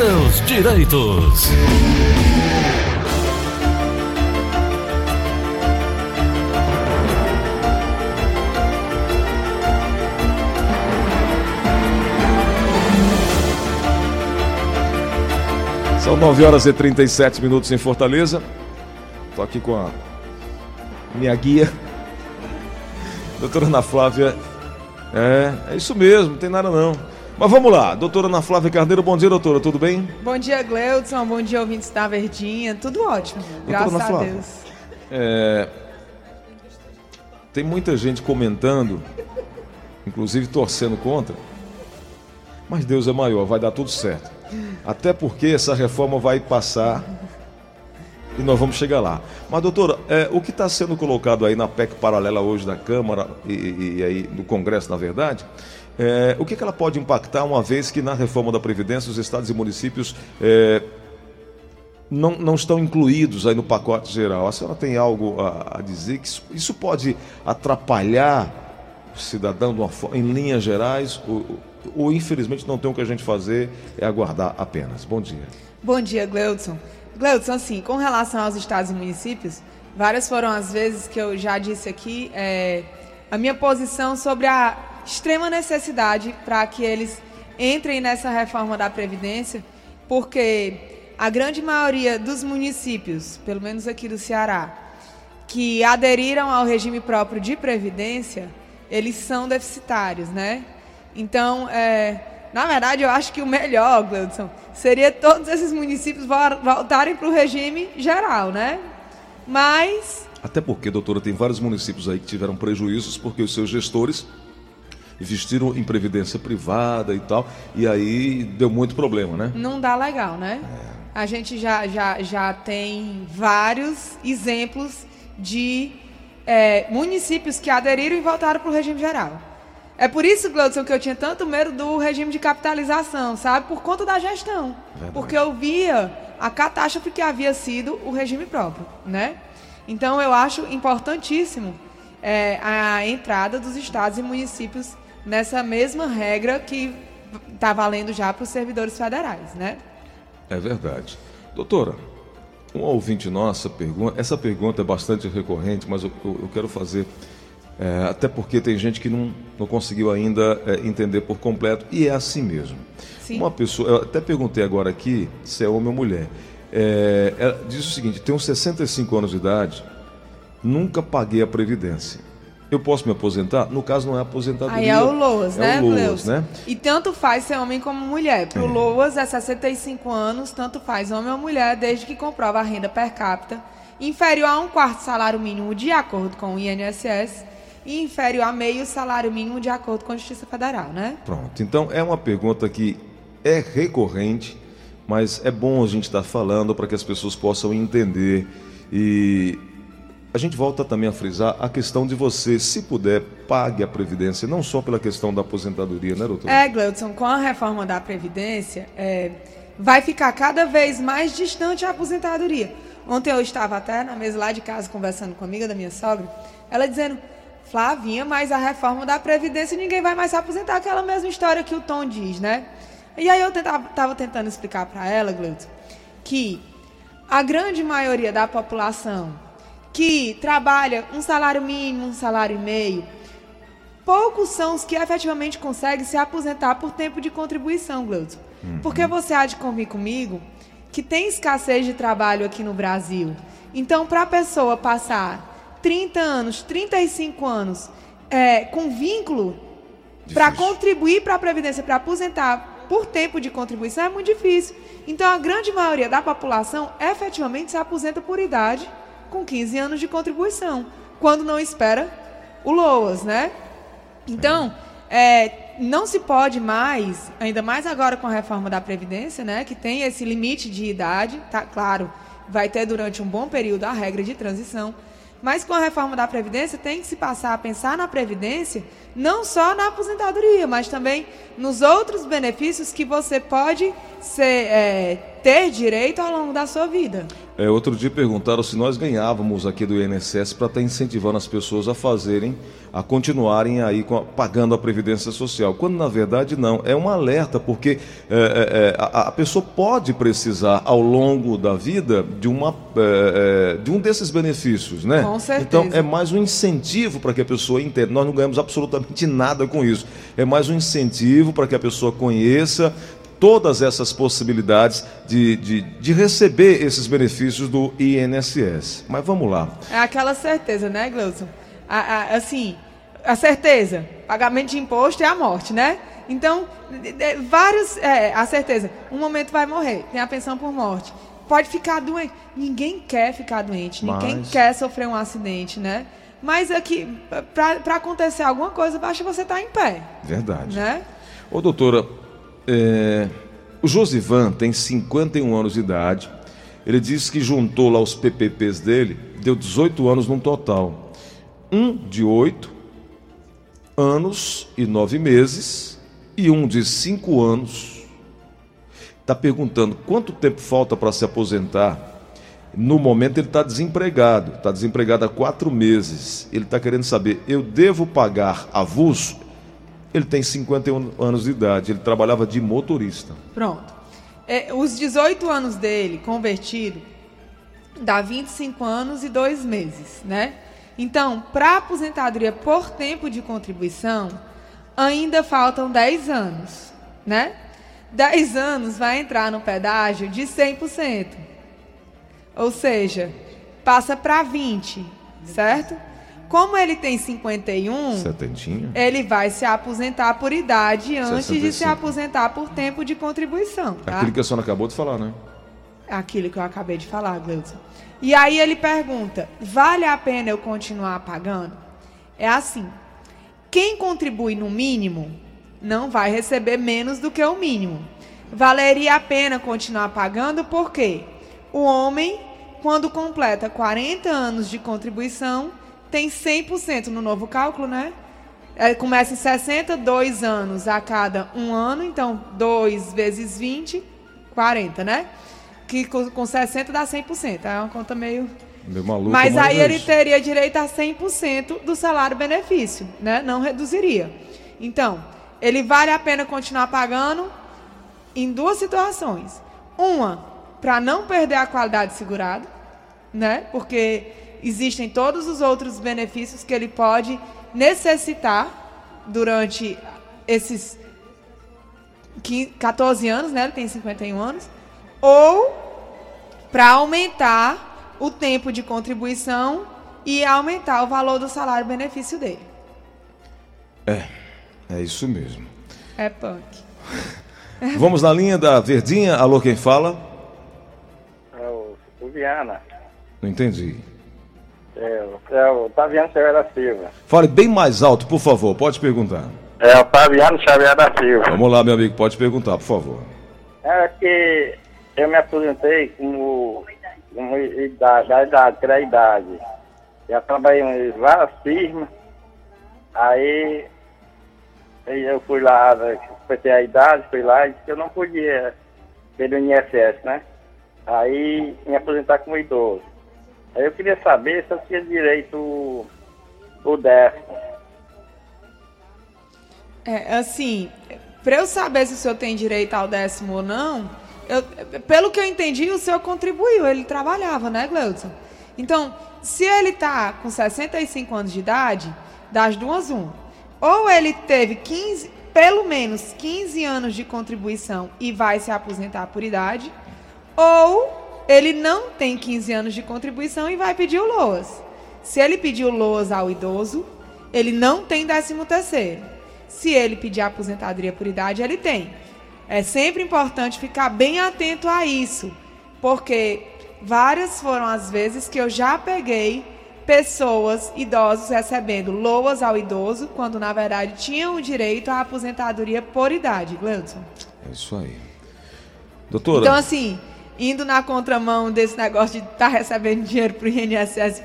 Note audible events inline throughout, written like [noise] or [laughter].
seus direitos. São 9 horas e 37 minutos em Fortaleza. Estou aqui com a minha guia, [laughs] doutora Ana Flávia. É, é isso mesmo, não tem nada não. Mas vamos lá, doutora Ana Flávia Carneiro, bom dia, doutora, tudo bem? Bom dia, Gleudson, bom dia, ouvintes da Verdinha, tudo ótimo, graças Ana a Flávia, Deus. É, tem muita gente comentando, inclusive torcendo contra, mas Deus é maior, vai dar tudo certo. Até porque essa reforma vai passar e nós vamos chegar lá. Mas, doutora, é, o que está sendo colocado aí na PEC paralela hoje da Câmara e, e- e aí do Congresso, na verdade, é, o que, que ela pode impactar, uma vez que na reforma da Previdência os estados e municípios é, não, não estão incluídos aí no pacote geral? A senhora tem algo a, a dizer que isso, isso pode atrapalhar o cidadão uma em linhas gerais ou, ou, infelizmente não tem o que a gente fazer, é aguardar apenas? Bom dia. Bom dia, Gleudson. Gleudson, assim, com relação aos estados e municípios, várias foram as vezes que eu já disse aqui é, a minha posição sobre a extrema necessidade para que eles entrem nessa reforma da Previdência, porque a grande maioria dos municípios, pelo menos aqui do Ceará, que aderiram ao regime próprio de previdência, eles são deficitários, né? Então, é, na verdade, eu acho que o melhor, Gleudson, seria todos esses municípios vol- voltarem para o regime geral, né? Mas, Até porque, doutora, tem vários municípios aí que tiveram prejuízos porque os seus gestores investiram em previdência privada e tal, e aí deu muito problema, né? não dá legal, né? A gente já, já, já tem vários exemplos de é, municípios que aderiram e voltaram para o regime geral. É por isso, Gleudson, que eu tinha tanto medo do regime de capitalização, sabe? Por conta da gestão. Verdade. Porque eu via a catástrofe que havia sido o regime próprio, né? Então, eu acho importantíssimo é, a entrada dos estados e municípios nessa mesma regra que está valendo já para os servidores federais, né? É verdade. Doutora, um ouvinte nossa pergunta, essa pergunta é bastante recorrente, mas eu, eu- eu quero fazer, é, até porque tem gente que não, não conseguiu ainda é, entender por completo, e é assim mesmo. Sim. Uma pessoa, eu até perguntei agora aqui se é homem ou mulher. É, ela diz o seguinte: tenho 65 anos de idade, nunca paguei a Previdência. Eu posso me aposentar? No caso, não é aposentadoria. Aí é o LOAS, né, É o LOAS, né? E tanto faz ser homem como mulher. Pro É. LOAS é 65 anos, tanto faz homem ou mulher, desde que comprova a renda per capita inferior a um quarto salário mínimo de acordo com o INSS e inferior a meio salário mínimo de acordo com a Justiça Federal, né? Pronto. Então é uma pergunta que é recorrente, mas é bom a gente estar falando para que as pessoas possam entender. E a gente volta também a frisar a questão de você, se puder, pague a previdência, não só pela questão da aposentadoria, né, doutor? É, Gleudson, com a reforma da Previdência, é, vai ficar cada vez mais distante a aposentadoria. Ontem eu estava até na mesa lá de casa conversando com a amiga da minha sogra, ela dizendo, Flavinha, mas a reforma da Previdência ninguém vai mais se aposentar, aquela mesma história que o Tom diz, né? E aí eu estava tentando explicar para ela, Gleudson, que a grande maioria da população que trabalha um salário mínimo, um salário e meio, poucos são os que efetivamente conseguem se aposentar por tempo de contribuição, Gleudson. Porque você há de convir comigo que tem escassez de trabalho aqui no Brasil. Então, para a pessoa passar 30 anos, 35 anos é, com vínculo para contribuir para a Previdência, para aposentar por tempo de contribuição, é muito difícil. Então, a grande maioria da população efetivamente se aposenta por idade com 15 anos de contribuição, quando não espera o LOAS, né? Então, é, não se pode mais, ainda mais agora com a reforma da Previdência, né, que tem esse limite de idade, tá claro, vai ter durante um bom período a regra de transição, mas com a reforma da Previdência tem que se passar a pensar na Previdência não só na aposentadoria, mas também nos outros benefícios que você pode ser, é, ter direito ao longo da sua vida. É, outro dia perguntaram se nós ganhávamos aqui do INSS para estar tá incentivando as pessoas a fazerem, a continuarem aí a, pagando a Previdência Social. Quando na verdade não. É um alerta, porque é, é, é a, a, pessoa pode precisar ao longo da vida de, uma, é, é, de um desses benefícios, né? Com certeza. Então é mais um incentivo para que a pessoa entenda. Nós não ganhamos absolutamente nada com isso. É mais um incentivo para que a pessoa conheça, todas essas possibilidades de, de, de, receber esses benefícios do INSS. Mas vamos lá. É aquela certeza, né, Gleuson? assim, a certeza, pagamento de imposto é a morte, né? Então, vários, é, a certeza, um momento vai morrer, tem a pensão por morte. Pode ficar doente. Ninguém quer ficar doente, Mas... ninguém quer sofrer um acidente, né? Mas aqui, para acontecer alguma coisa, basta você estar tá em pé. Verdade. Né? Ô, doutora, é, o Josivan tem 51 anos de idade. Ele disse que juntou lá os PPPs dele, deu 18 anos no total. Um de 8 anos e 9 meses e um de 5 anos. Está perguntando quanto tempo falta para se aposentar. No momento ele está desempregado, está desempregado há quatro meses. Ele está querendo saber: eu devo pagar avulso? Ele tem 51 anos de idade, ele trabalhava de motorista. Pronto. É, os 18 anos dele, convertido, dá 25 anos e 2 meses, né? Então, para aposentadoria por tempo de contribuição, ainda faltam 10 anos, né? 10 anos vai entrar no pedágio de 100%. Ou seja, passa para 20, certo? Como ele tem 51, Setentinha. ele vai se aposentar por idade antes 65. de se aposentar por tempo de contribuição. Tá? Aquilo que a senhora acabou de falar, né? Aquilo que eu acabei de falar, Gleudson. E aí ele pergunta: vale a pena eu continuar pagando? É assim: quem contribui no mínimo não vai receber menos do que o mínimo. Valeria a pena continuar pagando porque o homem, quando completa 40 anos de contribuição, tem 100% no novo cálculo, né? É, começa em 62 anos a cada um ano, então 2 vezes 20, 40, né? Que com, com 60 dá 100%. É uma conta meio. Meu maluco, mas aí ele teria direito a 100% do salário benefício, né? Não reduziria. Então, ele vale a pena continuar pagando em duas situações. Uma, para não perder a qualidade segurada, né? Porque existem todos os outros benefícios que ele pode necessitar durante esses 14 anos, né? Ele tem 51 anos, ou para aumentar o tempo de contribuição e aumentar o valor do salário benefício dele. É, é isso mesmo. É punk. [laughs] Vamos na linha da Verdinha. Alô, quem fala? É o Viana. Não entendi. É, é o Taviano Xavier da Silva. Fale bem mais alto, por favor, pode perguntar. É o Taviano Xavier da Silva. Vamos lá, meu amigo, pode perguntar, por favor. É que eu me aposentei como, como idade, da idade, pela idade. Já trabalhei em várias firmas, aí eu fui lá, ter a idade, fui lá e disse que eu não podia pelo INSS, né? Aí me aposentar como idoso. Aí eu queria saber se eu tinha direito o décimo. É, assim, para eu saber se o senhor tem direito ao décimo ou não, eu, pelo que eu entendi, o senhor contribuiu, ele trabalhava, né, Gleudson? Então, se ele está com 65 anos de idade, das duas, uma. Ou ele teve 15, pelo menos 15 anos de contribuição e vai se aposentar por idade, ou ele não tem 15 anos de contribuição e vai pedir o LOAS. Se ele pedir o LOAS ao idoso, ele não tem 13 terceiro. Se ele pedir a aposentadoria por idade, ele tem. É sempre importante ficar bem atento a isso, porque várias foram as vezes que eu já peguei pessoas, idosos, recebendo loas ao idoso, quando na verdade tinham o direito à aposentadoria por idade. Gleudson. É isso aí. Doutora. Então, assim, indo na contramão desse negócio de estar tá recebendo dinheiro para o INSS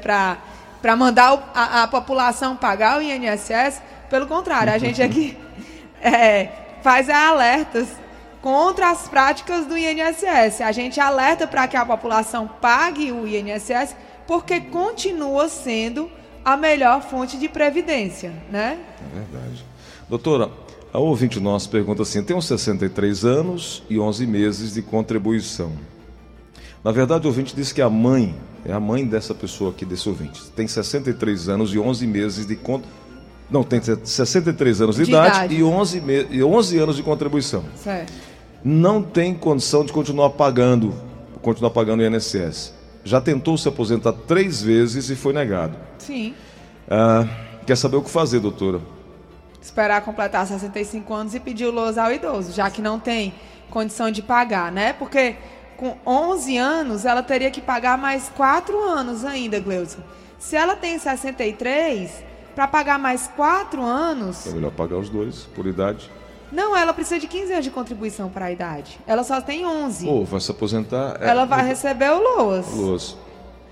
para mandar a, a, população pagar o INSS. Pelo contrário, a gente aqui [laughs] é, faz alertas contra as práticas do INSS. A gente alerta para que a população pague o INSS porque continua sendo a melhor fonte de previdência, né? É verdade. Doutora, a ouvinte nossa pergunta assim: tenho 63 anos e 11 meses de contribuição. Na verdade, o ouvinte disse que a mãe, é a mãe dessa pessoa aqui, desse ouvinte, tem 63 anos e 11 meses de contribuição. Não, tem 63 anos de, de idade, idade, E, 11 me... e 11 anos de contribuição. Certo. Não tem condição de continuar pagando, continuar pagando o INSS. Já tentou se aposentar três vezes e foi negado. Sim. Ah, quer saber o que fazer, doutora? Esperar completar 65 anos e pedir o LOS ao idoso, já que não tem condição de pagar, né? Porque com 11 anos ela teria que pagar mais 4 anos ainda, Gleuson. Se ela tem 63, para pagar mais 4 anos. É melhor pagar os dois, por idade. Não, ela precisa de 15 anos de contribuição para a idade. Ela só tem 11. Ou vai se aposentar. É... Ela vai receber o LOAS. LOAS.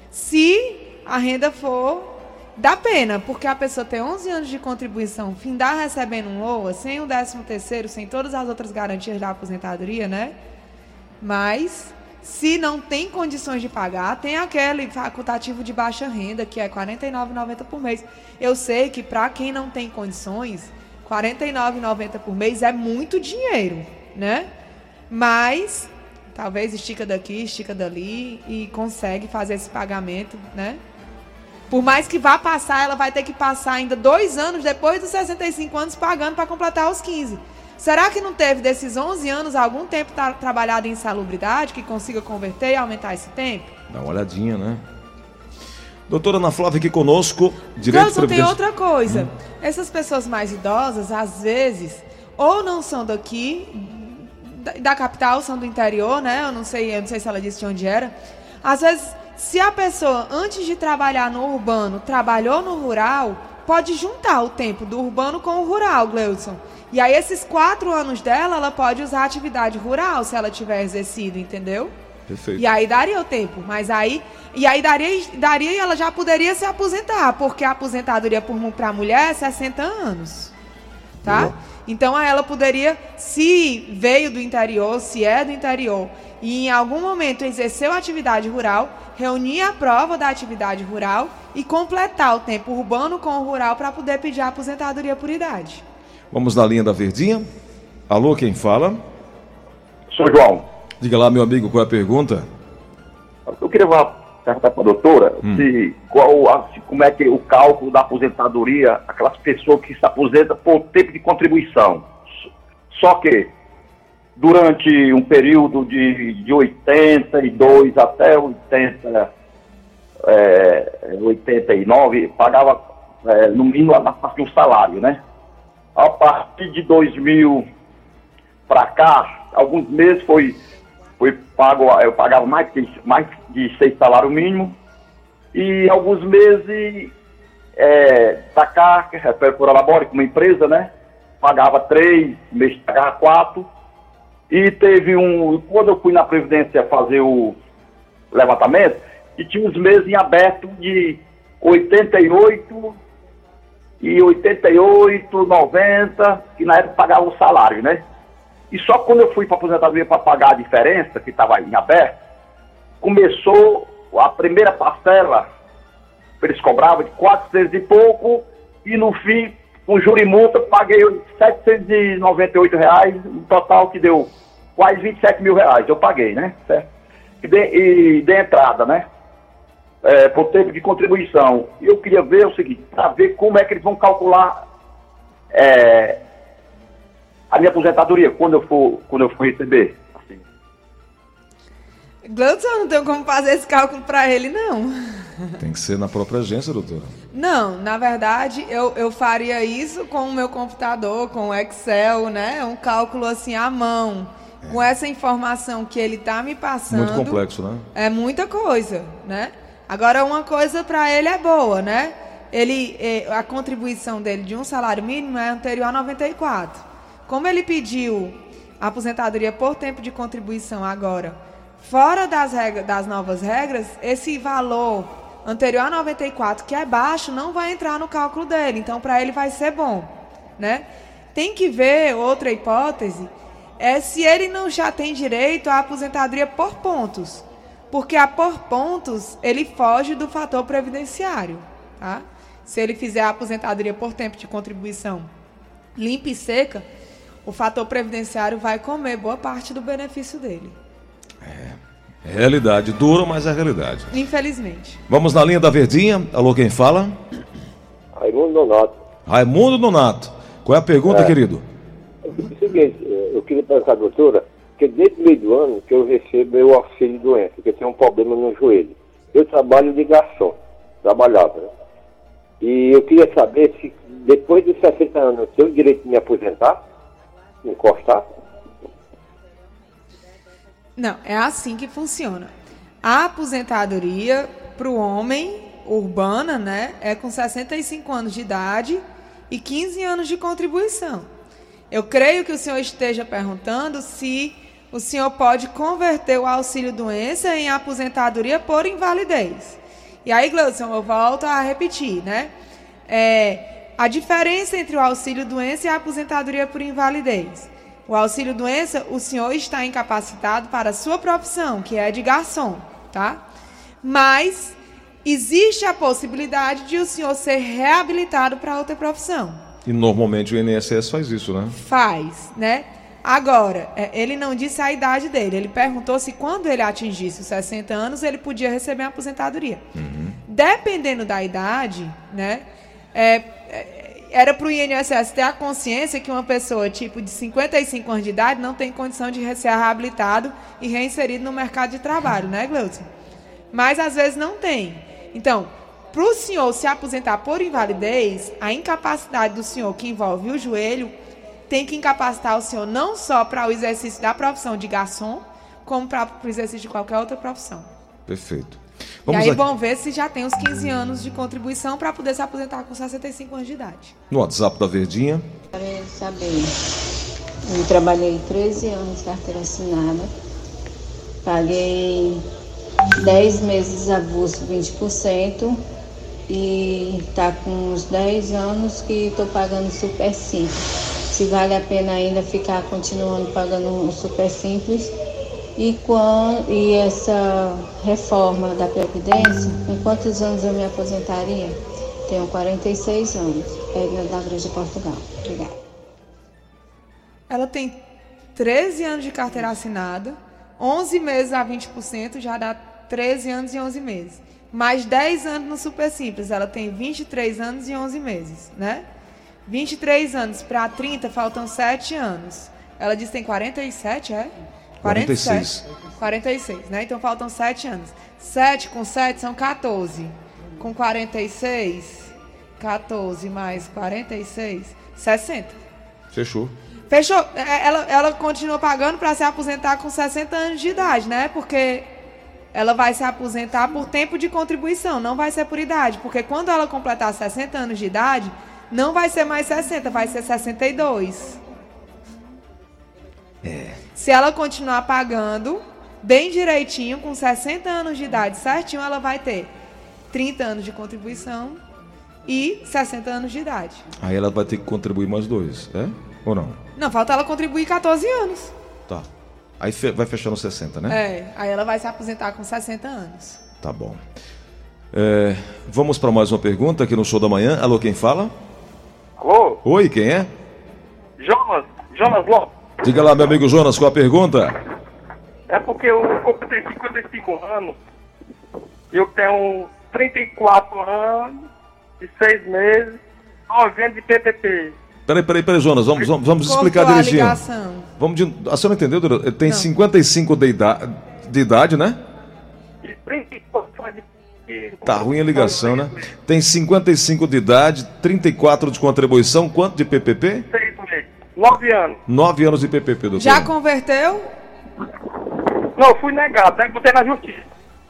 Se a renda for Dá pena, porque a pessoa tem 11 anos de contribuição, findar recebendo um LOA, sem o 13 terceiro, sem todas as outras garantias da aposentadoria, né? Mas, se não tem condições de pagar, tem aquele facultativo de baixa renda, que é R$ 49,90 por mês. Eu sei que para quem não tem condições, R$ 49,90 por mês é muito dinheiro, né? Mas, talvez estica daqui, estica dali e consegue fazer esse pagamento, né? Por mais que vá passar, ela vai ter que passar ainda dois anos depois dos 65 anos pagando para completar os 15. Será que não teve desses 11 anos algum tempo tra trabalhado em salubridade que consiga converter e aumentar esse tempo? Dá uma olhadinha, né? Doutora Ana Flávia aqui conosco, direito Deus, tem outra coisa. Hum. Essas pessoas mais idosas, às vezes, ou não são daqui, da, da, capital, são do interior, né? Eu não sei, eu não sei se ela disse de onde era. Às vezes se a pessoa, antes de trabalhar no urbano, trabalhou no rural, pode juntar o tempo do urbano com o rural, Gleudson. E aí, esses quatro anos dela, ela pode usar a atividade rural se ela tiver exercido, entendeu? Perfeito. E aí daria o tempo, mas aí. E aí daria, daria e ela já poderia se aposentar, porque a aposentadoria para a mulher é 60 anos. Tá? Boa. Então ela poderia, se veio do interior, se é do interior, e em algum momento exerceu atividade rural, reunir a prova da atividade rural e completar o tempo urbano com o rural para poder pedir a aposentadoria por idade. Vamos na linha da Verdinha. Alô, quem fala? Sou João. Diga lá, meu amigo, qual é a pergunta? Eu queria perguntar para a doutora hum. se, qual, se, como é que o cálculo da aposentadoria, aquelas pessoas que se aposentam por tempo de contribuição. Só que durante um período de, de 82 até 80, é, 89, pagava é, no mínimo a parte um salário, né? A partir de 2000 para cá, alguns meses foi, foi pago, eu pagava mais, de, mais de seis salários mínimos, e alguns meses é, para cá, por elabore como empresa, né? Pagava três, mês pagava quatro, e teve um. Quando eu fui na Previdência fazer o levantamento, e tinha uns meses em aberto de 88 e 88, 90, que na época pagava o salário, né? E só quando eu fui para a aposentadoria para pagar a diferença, que estava em aberto, começou a primeira parcela, eles cobravam de 400 e pouco, e no fim, com multa, paguei 798 reais, no total que deu quase 27 mil reais, eu paguei, né? Certo? E de, de entrada, né? É, por tempo de contribuição. Eu queria ver o seguinte, para ver como é que eles vão calcular é, a minha aposentadoria quando eu for, quando eu for receber. Assim. Gleudson, não tenho como fazer esse cálculo para ele, não. Tem que ser na própria agência, doutora. Não, na verdade, eu, eu faria isso com o meu computador, com o Excel, né? Um cálculo assim à mão com essa informação que ele está me passando. Muito complexo, né? É muita coisa, né? Agora, uma coisa para ele é boa, né? Ele, é, a contribuição dele de um salário mínimo é anterior a 94. Como ele pediu a aposentadoria por tempo de contribuição agora, fora das, regras, das novas regras, esse valor anterior a 94, que é baixo, não vai entrar no cálculo dele. Então, para ele vai ser bom, né? Tem que ver outra hipótese é se ele não já tem direito à aposentadoria por pontos. Porque a por pontos, ele foge do fator previdenciário, tá? Se ele fizer a aposentadoria por tempo de contribuição limpa e seca, o fator previdenciário vai comer boa parte do benefício dele. É realidade dura, mas é realidade. Infelizmente. Vamos na linha da Verdinha. Alô, quem fala? Raimundo Donato. Raimundo Nonato. Qual é a pergunta, É. querido? É o seguinte, eh, eu queria perguntar doutora, que desde o meio do ano que eu recebo meu auxílio doença, porque eu tenho um problema no joelho. Eu trabalho de garçom, trabalhava, né? E eu queria saber se depois dos 60 anos eu tenho o direito de me aposentar, me encostar. Não, é assim que funciona. A aposentadoria para o homem urbana, né, é com 65 anos de idade e 15 anos de contribuição. Eu creio que o senhor esteja perguntando se o senhor pode converter o auxílio doença em aposentadoria por invalidez. E aí, Gleudson, eu volto a repetir, né? É, a diferença entre o auxílio doença e a aposentadoria por invalidez. O auxílio doença, o senhor está incapacitado para a sua profissão, que é de garçom, tá? Mas existe a possibilidade de o senhor ser reabilitado para outra profissão. E normalmente o INSS faz isso, né? Faz, né? Agora, é, ele não disse a idade dele. Ele perguntou se quando ele atingisse os 60 anos, ele podia receber a aposentadoria. Dependendo da idade, né? é, era para o INSS ter a consciência que uma pessoa tipo de 55 anos de idade não tem condição de ser reabilitado e reinserido no mercado de trabalho, né, Gleudson? Mas às vezes não tem. Então, para o senhor se aposentar por invalidez, a incapacidade do senhor que envolve o joelho tem que incapacitar o senhor não só para o exercício da profissão de garçom, como para o exercício de qualquer outra profissão. Perfeito. E Vamos aí aqui vão ver se já tem os 15 anos de contribuição para poder se aposentar com 65 anos de idade. no WhatsApp da Verdinha. Quero saber. Eu trabalhei 13 anos carteira assinada. Paguei 10 meses avulso 20% e tá com uns 10 anos que estou pagando super simples. Se vale a pena ainda ficar continuando pagando super simples. E, quando, e essa reforma da Previdência, em quantos anos eu me aposentaria? Tenho 46 anos, Edna da Grande de Portugal. Obrigada. Ela tem 13 anos de carteira assinada, 11 meses a 20%, já dá 13 anos e 11 meses. Mais 10 anos no Super Simples, ela tem 23 anos e 11 meses, né? 23 anos para 30, faltam 7 anos. Ela diz que tem 47, é? 46. 46, né? Então faltam 7 anos. 7 com 7 são 14. Com 46, 14 mais 46, 60. Fechou. Fechou. É, Ela, ela continua pagando para se aposentar com 60 anos de idade, né? Porque ela vai se aposentar por tempo de contribuição, não vai ser por idade. Porque quando ela completar 60 anos de idade, não vai ser mais 60, vai ser 62. Se ela continuar pagando bem direitinho, com 60 anos de idade certinho, ela vai ter 30 anos de contribuição e 60 anos de idade. Aí ela vai ter que contribuir mais dois, é? Ou não? Não, falta ela contribuir 14 anos. Tá. Aí vai fechar no 60, né? É, aí ela vai se aposentar com 60 anos. Tá bom. É, vamos para mais uma pergunta aqui no Show da Manhã. Alô, quem fala? Alô, Oi, quem é? Jonas, Jonas Lopes. Diga lá, meu amigo Jonas, qual a pergunta? É porque eu completei 55 anos. Eu tenho 34 anos e 6 meses, 90 de PPP. Peraí, peraí, peraí, Jonas, vamos, vamos, vamos explicar Cortou a direitinho. ligação. Vamos de... A senhora entendeu, doutor? Ele tem Não. 55 de, ida... de idade, né? E 34 de Tá ruim a ligação, né? Tem 55 de idade, 34 de contribuição, quanto de PPP? 6 meses. 9 anos. 9 anos de PPP, doutor. Já converteu? Não, fui negado, né? Botei na justiça.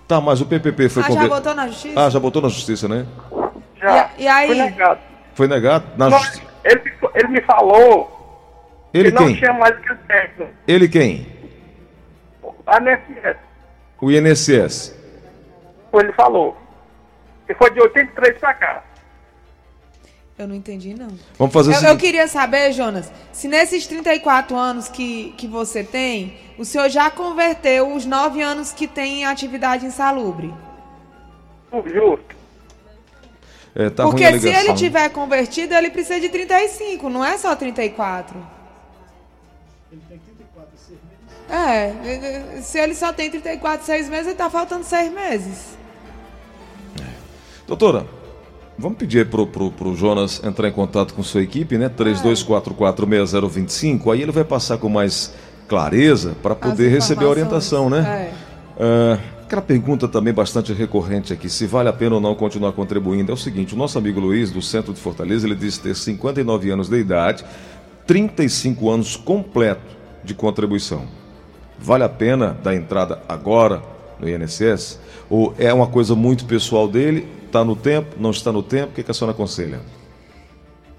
Tá, mas o PPP foi Ah, já conver- botou na justiça? Ah, já botou na justiça, né? Já. E- e aí? Fui negado. Foi negado? Na Não, justi... ele, ele me falou Ele que não quem? tinha mais o que certo. Ele quem? A NSS. O INSS. Foi, ele falou. E foi de 83 pra cá. Eu não entendi, não. Vamos fazer o Eu, eu seguinte. queria saber, Jonas, se nesses 34 anos que, que você tem, o senhor já converteu os 9 anos que tem em atividade insalubre. Justo. É, tá ruim Porque a se ele tiver convertido, ele precisa de 35, não é só 34. É, se ele só tem 34, 6 meses, ele tá faltando 6 meses. Doutora, vamos pedir aí pro, pro, pro Jonas entrar em contato com sua equipe, né? 32446025. Aí ele vai passar com mais clareza para poder receber a orientação, né? É. Ah, aquela pergunta também bastante recorrente aqui, se vale a pena ou não continuar contribuindo, é o seguinte, o nosso amigo Luiz, do centro de Fortaleza, ele diz ter 59 anos de idade, 35 anos completo de contribuição. Vale a pena dar entrada agora no INSS? Ou é uma coisa muito pessoal dele, está no tempo, não está no tempo, o que, que a senhora aconselha?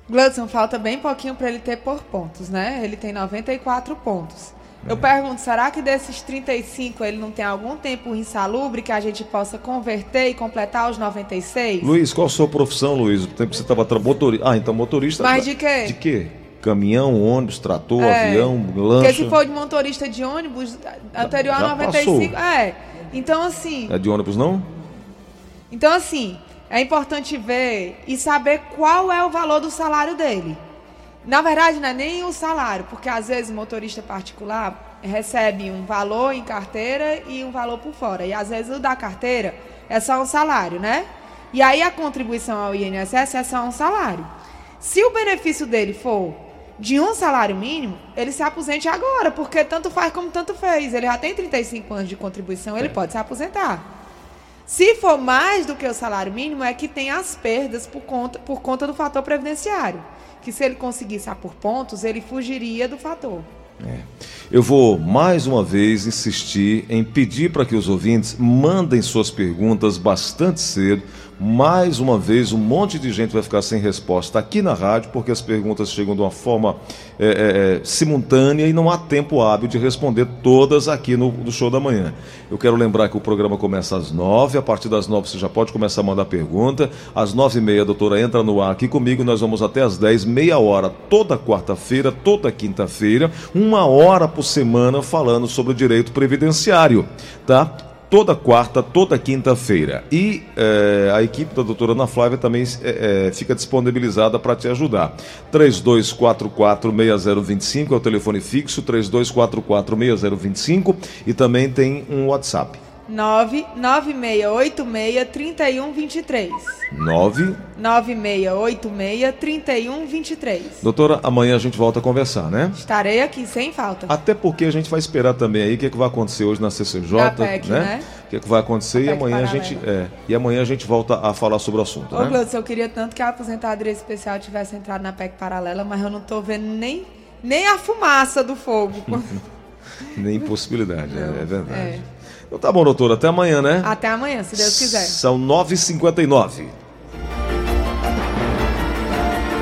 Gladson, falta bem pouquinho para ele ter por pontos, né? Ele tem 94 pontos. É. Eu pergunto, será que desses 35 ele não tem algum tempo insalubre que a gente possa converter e completar os 96? Luiz, qual a sua profissão, Luiz? O tempo que você estava motorista. Ah, então motorista. Mas de quê? De quê? Caminhão, ônibus, trator, É, avião, lancha. Porque se for de motorista de ônibus, anterior já a 95. passou. É. Então, assim. É de ônibus, não? Então, assim, é importante ver e saber qual é o valor do salário dele. Na verdade, não é nem o salário, porque às vezes o motorista particular recebe um valor em carteira e um valor por fora. E às vezes o da carteira é só um salário, né? E aí a contribuição ao INSS é só um salário. Se o benefício dele for de um salário mínimo, ele se aposente agora, porque tanto faz como tanto fez. Ele já tem 35 anos de contribuição, ele pode se aposentar. Se for mais do que o salário mínimo, é que tem as perdas por conta, por conta do fator previdenciário. Que se ele conseguisse a por pontos, ele fugiria do fator. Eu vou mais uma vez insistir em pedir para que os ouvintes mandem suas perguntas bastante cedo. Mais uma vez, um monte de gente vai ficar sem resposta aqui na rádio, porque as perguntas chegam de uma forma é, é, é, simultânea e não há tempo hábil de responder todas aqui no, no show da manhã. Eu quero lembrar que o programa começa às nove, a partir das nove você já pode começar a mandar pergunta. Às nove e meia, a doutora entra no ar aqui comigo, nós vamos até às dez, meia hora, toda quarta-feira, toda quinta-feira, uma hora por semana falando sobre o direito previdenciário, tá? Toda quarta, toda quinta-feira. E eh, a equipe da doutora Ana Flávia também eh, eh, fica disponibilizada para te ajudar. 3244-6025 é o telefone fixo, 3244-6025 e também tem um WhatsApp. 99686-3123. 9. 9686-3123. Doutora, amanhã a gente volta a conversar, né? Estarei aqui sem falta. Até porque a gente vai esperar também aí o que, é que vai acontecer hoje na CCJ, PEC, né? O que, é que vai acontecer e amanhã a gente é, e amanhã a gente volta a falar sobre o assunto, Ô, né? Eu queria tanto que a aposentadoria especial tivesse entrado na PEC paralela, mas eu não tô vendo nem, nem a fumaça do fogo. [laughs] Nem possibilidade, é, é verdade. Então tá bom, doutora, até amanhã, né? Até amanhã, se Deus quiser. São 9h59.